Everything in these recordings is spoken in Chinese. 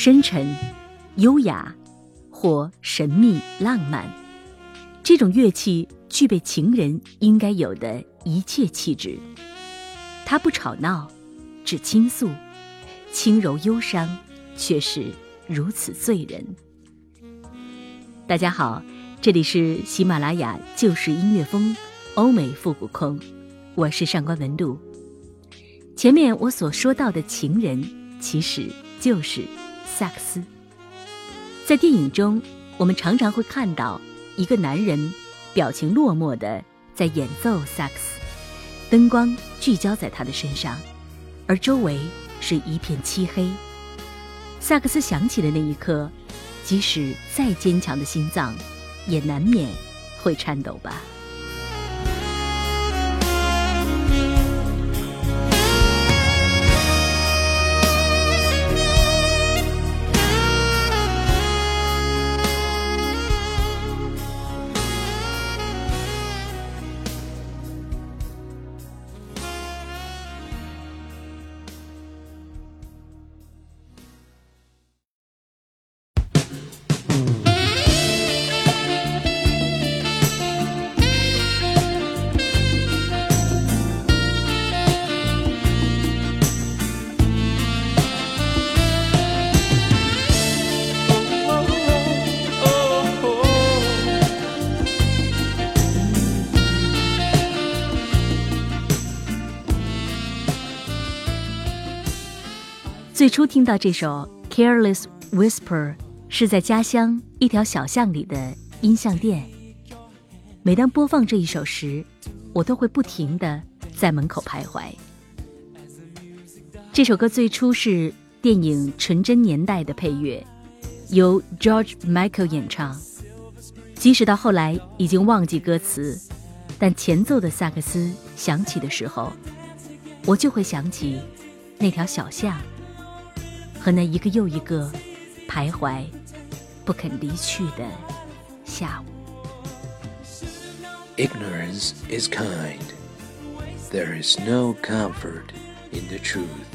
深沉、优雅或神秘浪漫，这种乐器具备情人应该有的一切气质。它不吵闹，只倾诉，轻柔忧伤，却是如此醉人。大家好，这里是喜马拉雅旧时音乐风欧美复古空，我是上官文露。前面我所说到的情人，其实就是。萨克斯，在电影中，我们常常会看到一个男人表情落寞的在演奏萨克斯，灯光聚焦在他的身上，而周围是一片漆黑。萨克斯响起的那一刻，即使再坚强的心脏，也难免会颤抖吧。最初听到这首《Careless Whisper》是在家乡一条小巷里的音像店。每当播放这一首时，我都会不停地在门口徘徊。这首歌最初是电影《纯真年代》的配乐，由 George Michael 演唱。即使到后来已经忘记歌词，但前奏的萨克斯响起的时候，我就会想起那条小巷。和那一个又一个徘徊、不肯离去的下午。Ignorance is kind. There is no comfort in the truth.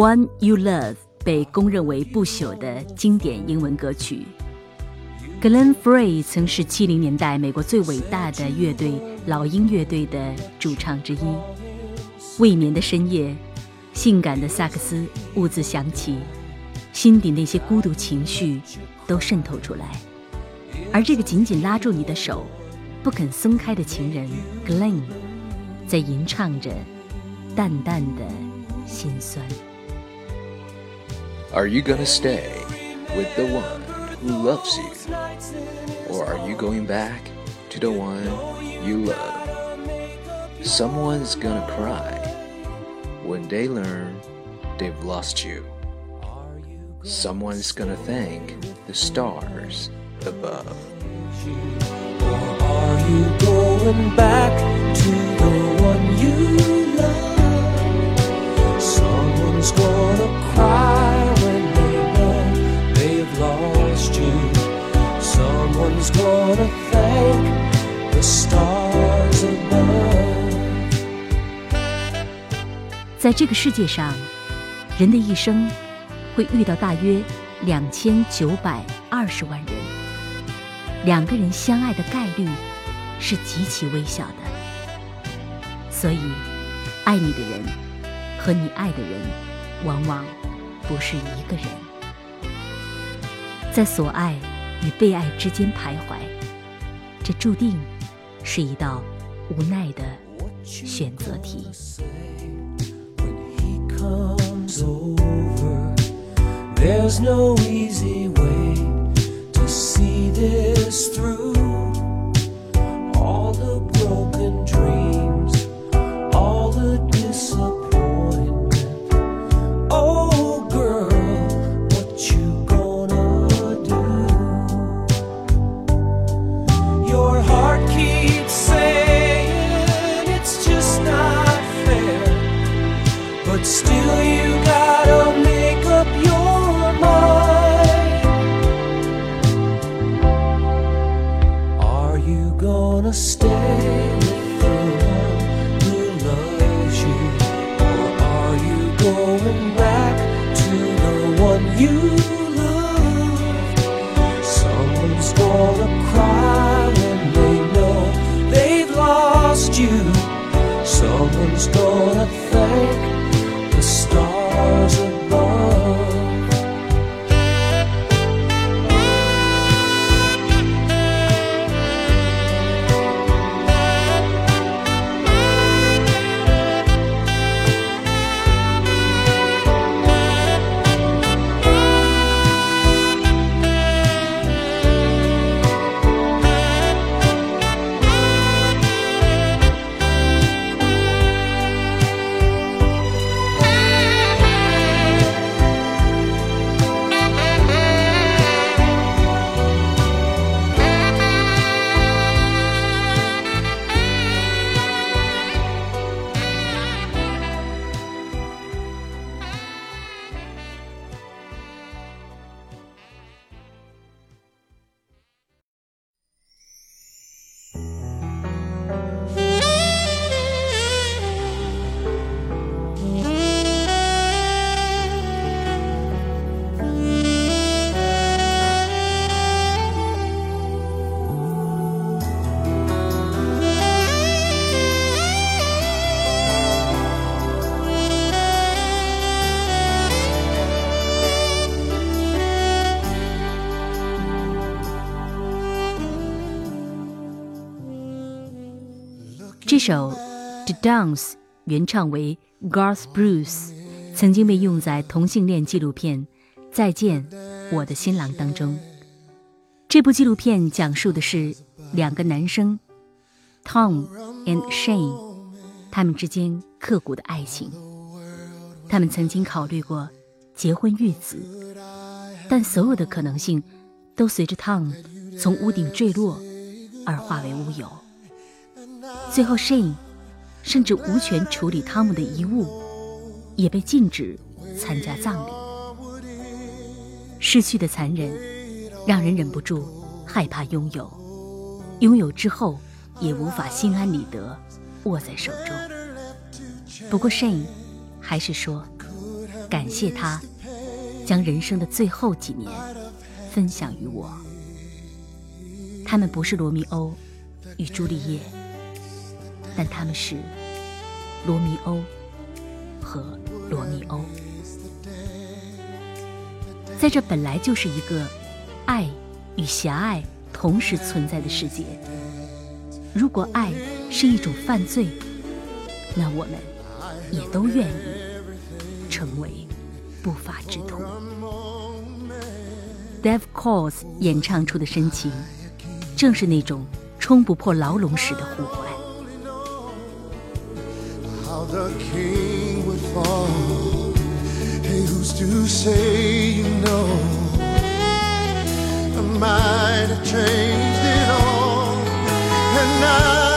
One You Love 被公认为不朽的经典英文歌曲。Glenn Frey 曾是70年代美国最伟大的乐队老鹰乐队的主唱之一。未眠的深夜，性感的萨克斯兀自响起，心底那些孤独情绪都渗透出来。而这个紧紧拉住你的手，不肯松开的情人 Glenn，在吟唱着淡淡的心酸。Are you gonna stay with the one who loves you? Or are you going back to the one you love? Someone's gonna cry when they learn they've lost you. Someone's gonna thank the stars above. Or are you going back to the one you 在这个世界上，人的一生会遇到大约两千九百二十万人。两个人相爱的概率是极其微小的，所以，爱你的人和你爱的人往往不是一个人。在所爱与被爱之间徘徊，这注定是一道无奈的选择题。He comes over. There's no easy way to see this through. All the broken 首《The Dance》原唱为 Garth Bruce，曾经被用在同性恋纪录片《再见，我的新郎》当中。这部纪录片讲述的是两个男生 Tom and Shane，他们之间刻骨的爱情。他们曾经考虑过结婚育子，但所有的可能性都随着 Tom 从屋顶坠落而化为乌有。最后，Shane 甚至无权处理汤姆的遗物，也被禁止参加葬礼。失去的残忍，让人忍不住害怕拥有；拥有之后，也无法心安理得握在手中。不过，Shane 还是说，感谢他将人生的最后几年分享于我。他们不是罗密欧与朱丽叶，但他们是罗密欧和罗密欧。在这本来就是一个爱与狭隘同时存在的世界，如果爱是一种犯罪，那我们也都愿意成为不法之徒。Dave Koz 演唱出的深情，正是那种冲不破牢笼时的呼唤。The king would fall. Hey, who's to say you know? I might have changed it all, and now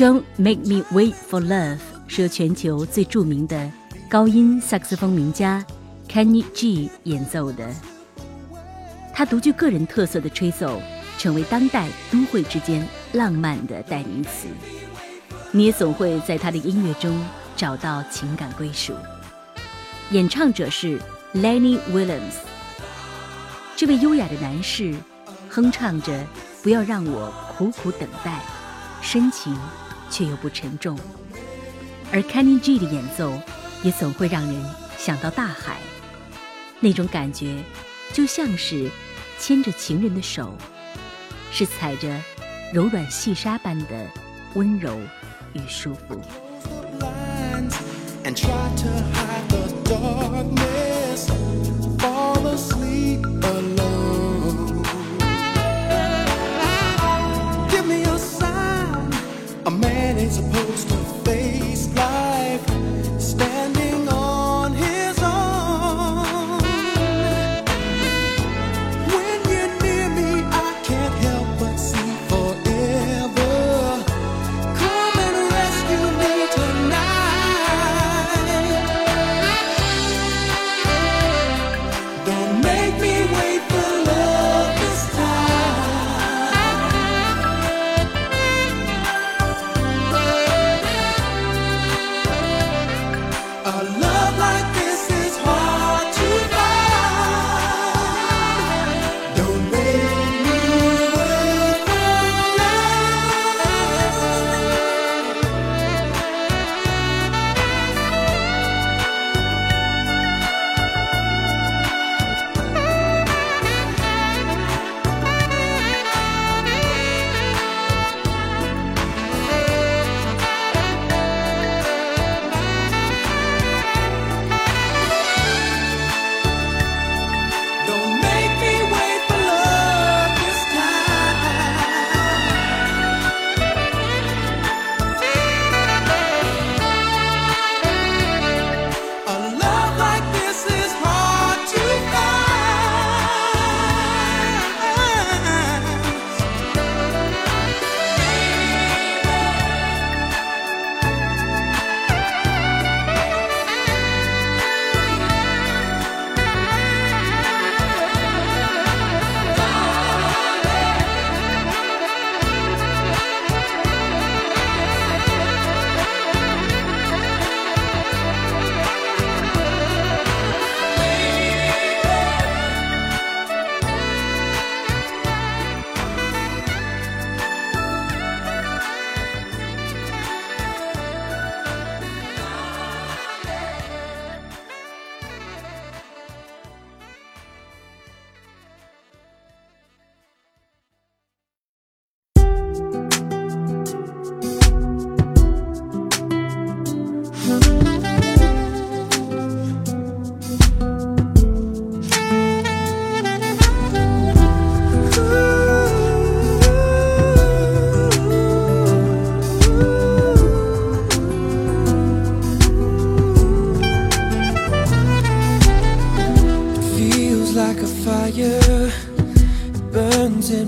Don't Make Me Wait for Love 是由全球最著名的高音萨克斯风名家 Kenny G 演奏的。他独具个人特色的吹奏，成为当代都会之间浪漫的代名词。你也总会在他的音乐中找到情感归属。演唱者是 Lenny Williams。这位优雅的男士哼唱着“不要让我苦苦等待”，深情却又不沉重。而 Kenny G 的演奏也总会让人想到大海，那种感觉就像是牵着情人的手，是踩着柔软细沙般的温柔与舒服。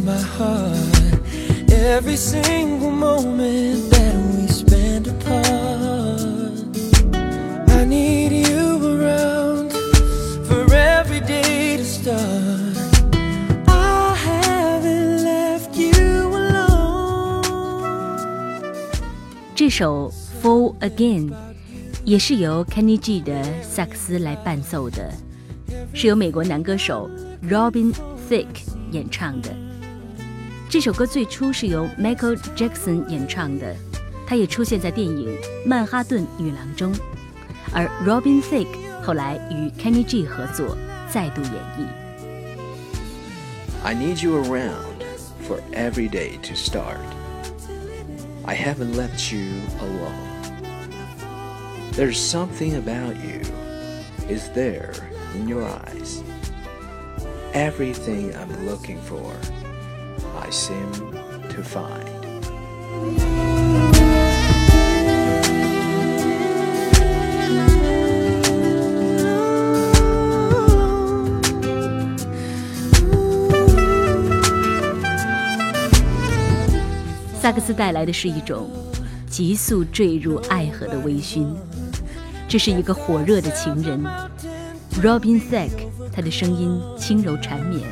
My heart every single moment that we spend apart i need you around for every day to start i haven't left you alone 这首《Fall Again》也是由 Kenny G 的萨克斯来伴奏的，是由美国男歌手 Robin Thicke 演唱的。这首歌最初是由 Michael Jackson 演唱的，他也出现在电影《曼哈顿女郎》中，而 Robin Thicke 后来与 Kenny G 合作，再度演绎。 I need you around for every day to start. I haven't left you alone. There's something about you is there in your eyes. Everything I'm looking for, I seem to find. 萨克斯带来的是一种急速坠入爱河的微醺，这是一个火热的情人，Robin Thicke，他的声音轻柔缠绵，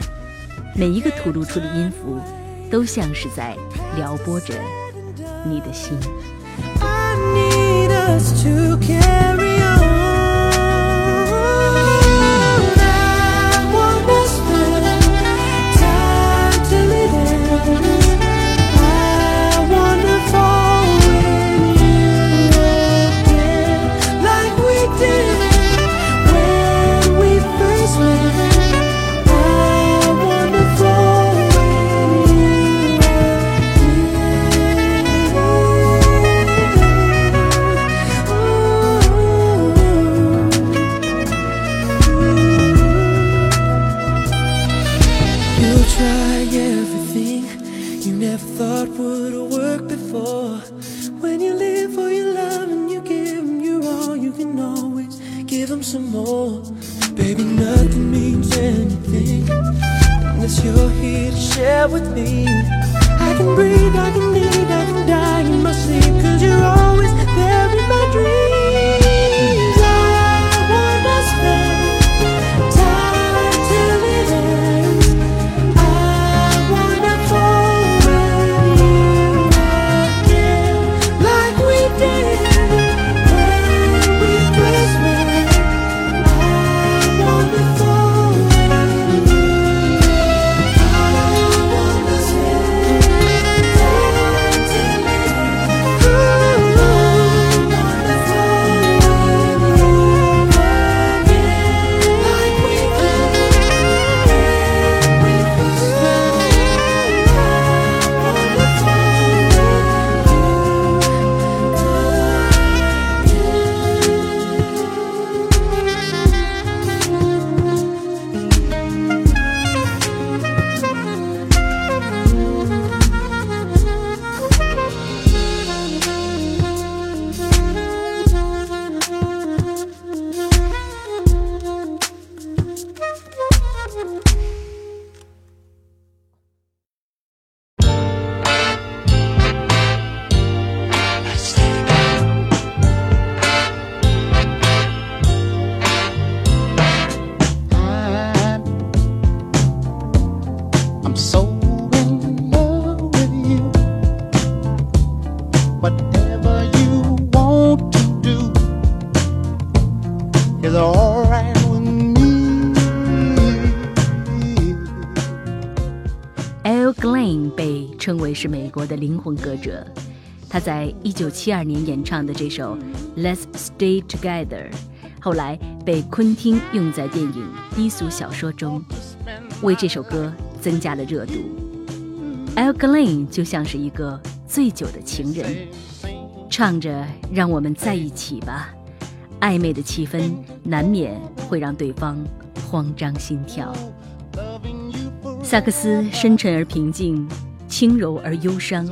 每一个吐露出的音符，都像是在撩拨着你的心。为是美国的灵魂歌者，他在1972年演唱的这首《Let's Stay Together》，后来被昆汀用在电影《低俗小说》中，为这首歌增加了热度。Al Glenn 就像是一个醉酒的情人，唱着“让我们在一起吧”，暧昧的气氛难免会让对方慌张心跳。萨克斯深沉而平静，轻柔而忧伤。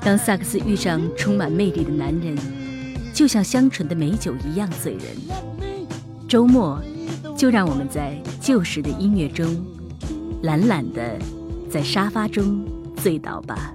当萨克斯遇上充满魅力的男人，就像香醇的美酒一样醉人。周末，就让我们在旧时的音乐中，懒懒的在沙发中醉倒吧。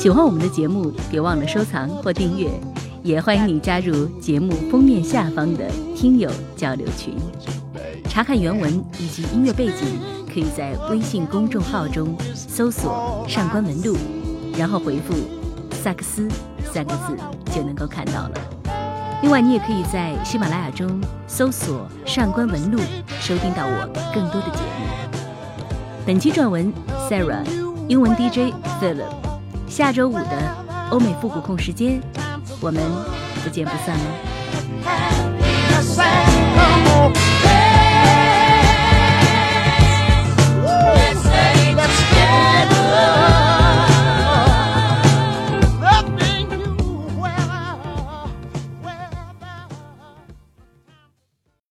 喜欢我们的节目，别忘了收藏或订阅，也欢迎你加入节目封面下方的听友交流群。查看原文以及音乐背景，可以在微信公众号中搜索“上官文录”，然后回复“萨克斯”三个字就能够看到了。另外，你也可以在喜马拉雅中搜索“上官文录”，收听到我更多的节目。本期撰文 Sarah，英文 DJ Philip。下周五的欧美复古控时间，我们不见不散哦。